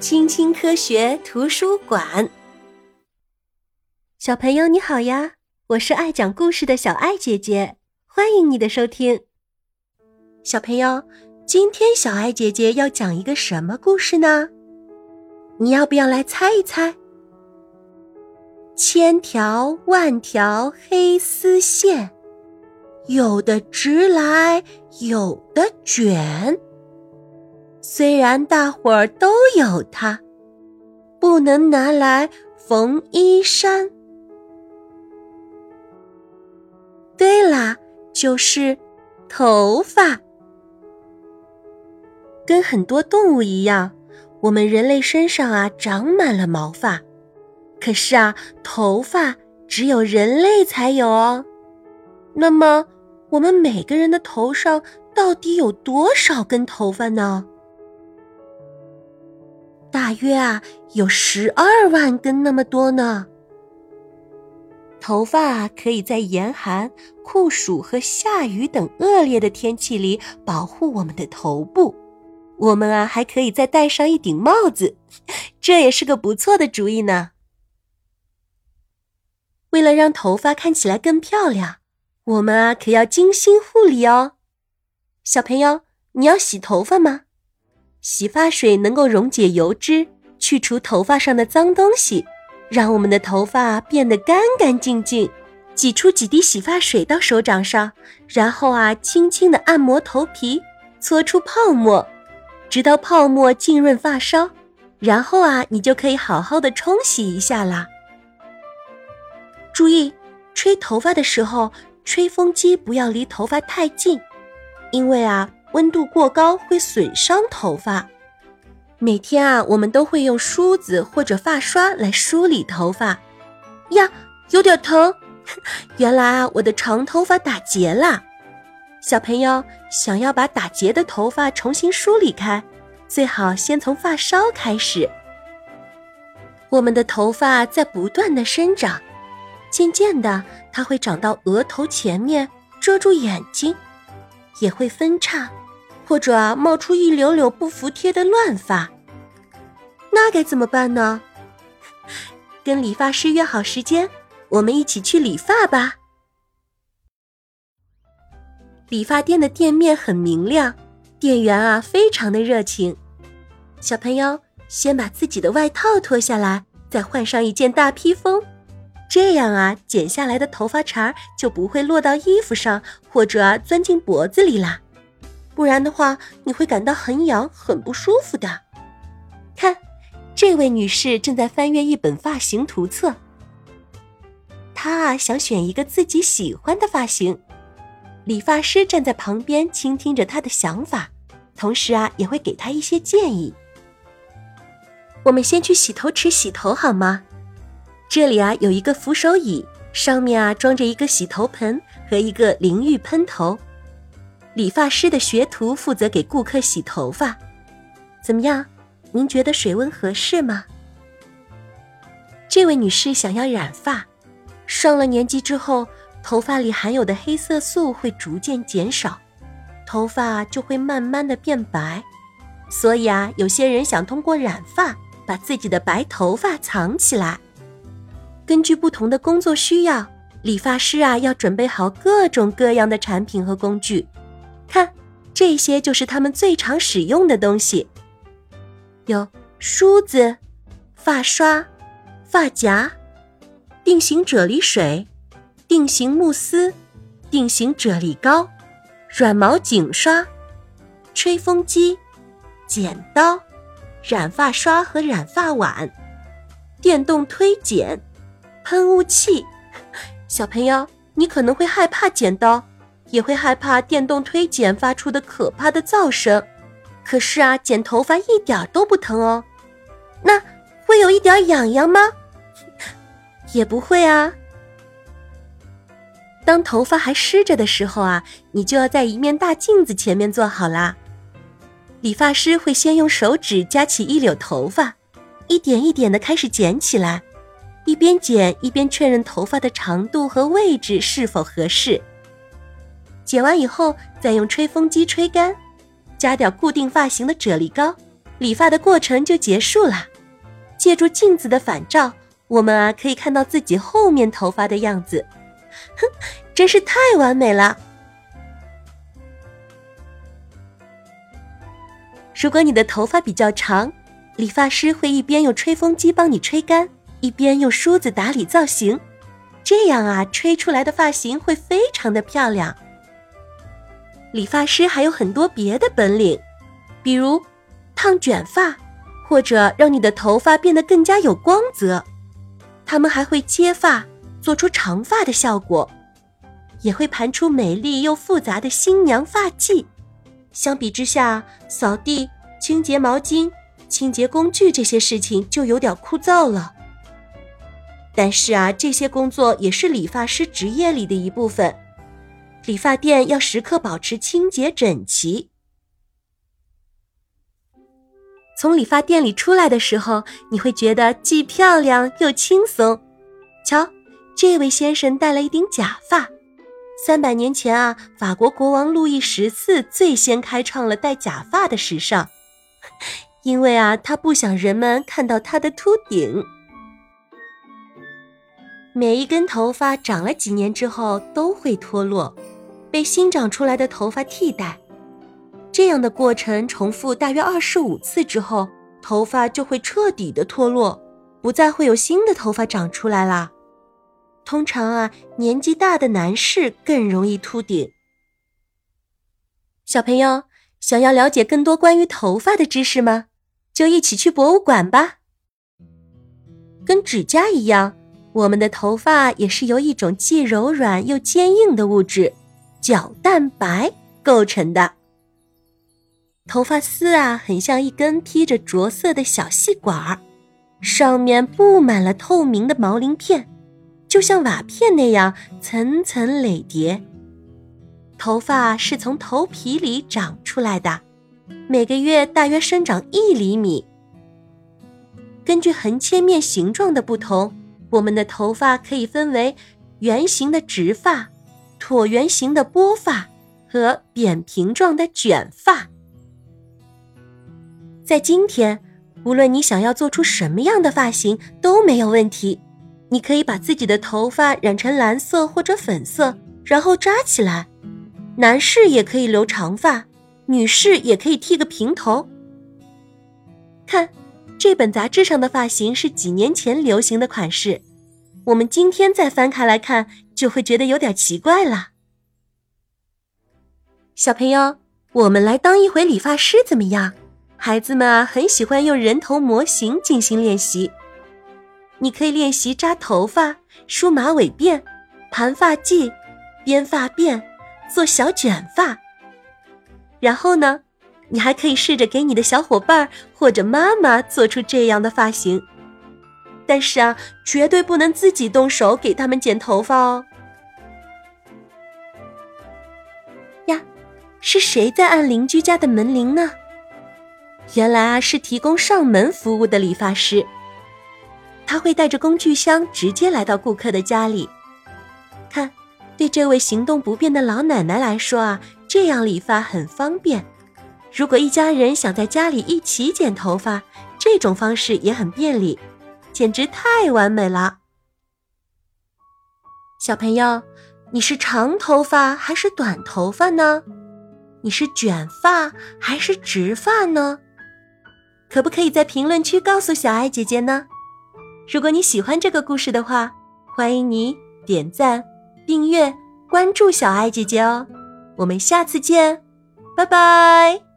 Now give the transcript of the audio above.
青青科学图书馆，小朋友你好呀！我是爱讲故事的小爱姐姐，欢迎你的收听。小朋友，今天小爱姐姐要讲一个什么故事呢？你要不要来猜一猜？千条万条黑丝线，有的直来，有的卷。虽然大伙儿都有它，不能拿来缝衣衫。对啦，就是头发。跟很多动物一样，我们人类身上啊长满了毛发，可是啊，头发只有人类才有哦。那么，我们每个人的头上到底有多少根头发呢？大约啊，有十二万根那么多呢。头发可以在严寒、酷暑和下雨等恶劣的天气里保护我们的头部。我们啊，还可以再戴上一顶帽子，这也是个不错的主意呢。为了让头发看起来更漂亮，我们啊可要精心护理哦。小朋友，你要洗头发吗？洗发水能够溶解油脂，去除头发上的脏东西，让我们的头发变得干干净净。挤出几滴洗发水到手掌上，然后啊，轻轻的按摩头皮，搓出泡沫，直到泡沫浸润发梢，然后啊，你就可以好好的冲洗一下啦。注意，吹头发的时候，吹风机不要离头发太近，因为啊。温度过高会损伤头发。每天啊，我们都会用梳子或者发刷来梳理头发。呀，有点疼。原来啊，我的长头发打结了。小朋友想要把打结的头发重新梳理开，最好先从发梢开始。我们的头发在不断的生长，渐渐的，它会长到额头前面，遮住眼睛。也会分叉，或者啊冒出一绺绺不服帖的乱发，那该怎么办呢？跟理发师约好时间，我们一起去理发吧。理发店的店面很明亮，店员啊非常的热情。小朋友先把自己的外套脱下来，再换上一件大披风。这样啊，剪下来的头发茬就不会落到衣服上，或者钻进脖子里啦。不然的话，你会感到很痒、很不舒服的。看，这位女士正在翻阅一本发型图册，她啊想选一个自己喜欢的发型。理发师站在旁边倾听着她的想法，同时啊也会给她一些建议。我们先去洗头池洗头好吗？这里啊有一个扶手椅，上面啊装着一个洗头盆和一个淋浴喷头。理发师的学徒负责给顾客洗头发，怎么样？您觉得水温合适吗？这位女士想要染发，上了年纪之后，头发里含有的黑色素会逐渐减少，头发就会慢慢的变白。所以啊，有些人想通过染发把自己的白头发藏起来。根据不同的工作需要，理发师啊要准备好各种各样的产品和工具。看，这些就是他们最常使用的东西：有梳子、发刷、发夹、定型啫喱水、定型慕斯、定型啫喱膏、软毛颈刷、吹风机、剪刀、染发刷和染发碗、电动推剪。喷雾器，小朋友，你可能会害怕剪刀，也会害怕电动推剪发出的可怕的噪声。可是啊，剪头发一点都不疼哦。那会有一点痒痒吗？也不会啊。当头发还湿着的时候啊，你就要在一面大镜子前面坐好啦。理发师会先用手指夹起一绺头发，一点一点的开始剪起来。一边剪一边确认头发的长度和位置是否合适。剪完以后，再用吹风机吹干，加点固定发型的啫喱膏，理发的过程就结束了。借助镜子的反照，我们啊可以看到自己后面头发的样子，哼，真是太完美了。如果你的头发比较长，理发师会一边用吹风机帮你吹干，一边用梳子打理造型，这样啊，吹出来的发型会非常的漂亮。理发师还有很多别的本领，比如烫卷发，或者让你的头发变得更加有光泽。他们还会接发，做出长发的效果，也会盘出美丽又复杂的新娘发髻。相比之下，扫地、清洁毛巾、清洁工具这些事情就有点枯燥了。但是啊，这些工作也是理发师职业里的一部分。理发店要时刻保持清洁整齐。从理发店里出来的时候，你会觉得既漂亮又轻松。瞧，这位先生戴了一顶假发。三百年前啊，法国国王路易十四最先开创了戴假发的时尚，因为啊，他不想人们看到他的秃顶。每一根头发长了几年之后都会脱落，被新长出来的头发替代。这样的过程重复大约二十五次之后，头发就会彻底的脱落，不再会有新的头发长出来啦。通常啊，年纪大的男士更容易秃顶。小朋友想要了解更多关于头发的知识吗？就一起去博物馆吧。跟指甲一样。我们的头发也是由一种既柔软又坚硬的物质——角蛋白构成的。头发丝啊，很像一根披着着色的小细管儿，上面布满了透明的毛鳞片，就像瓦片那样层层垒叠。头发是从头皮里长出来的，每个月大约生长一厘米。根据横切面形状的不同。我们的头发可以分为圆形的直发、椭圆形的波发和扁平状的卷发。在今天，无论你想要做出什么样的发型都没有问题。你可以把自己的头发染成蓝色或者粉色，然后扎起来。男士也可以留长发，女士也可以剃个平头。看。这本杂志上的发型是几年前流行的款式，我们今天再翻开来看，就会觉得有点奇怪了。小朋友，我们来当一回理发师怎么样？孩子们啊，很喜欢用人头模型进行练习。你可以练习扎头发、梳马尾辫、盘发髻、编发辫、做小卷发，然后呢？你还可以试着给你的小伙伴或者妈妈做出这样的发型，但是啊，绝对不能自己动手给他们剪头发哦。呀，是谁在按邻居家的门铃呢？原来啊，是提供上门服务的理发师，他会带着工具箱直接来到顾客的家里。看，对这位行动不便的老奶奶来说啊，这样理发很方便。如果一家人想在家里一起剪头发，这种方式也很便利，简直太完美了。小朋友，你是长头发还是短头发呢？你是卷发还是直发呢？可不可以在评论区告诉小爱姐姐呢？如果你喜欢这个故事的话，欢迎你点赞、订阅、关注小爱姐姐哦。我们下次见，拜拜。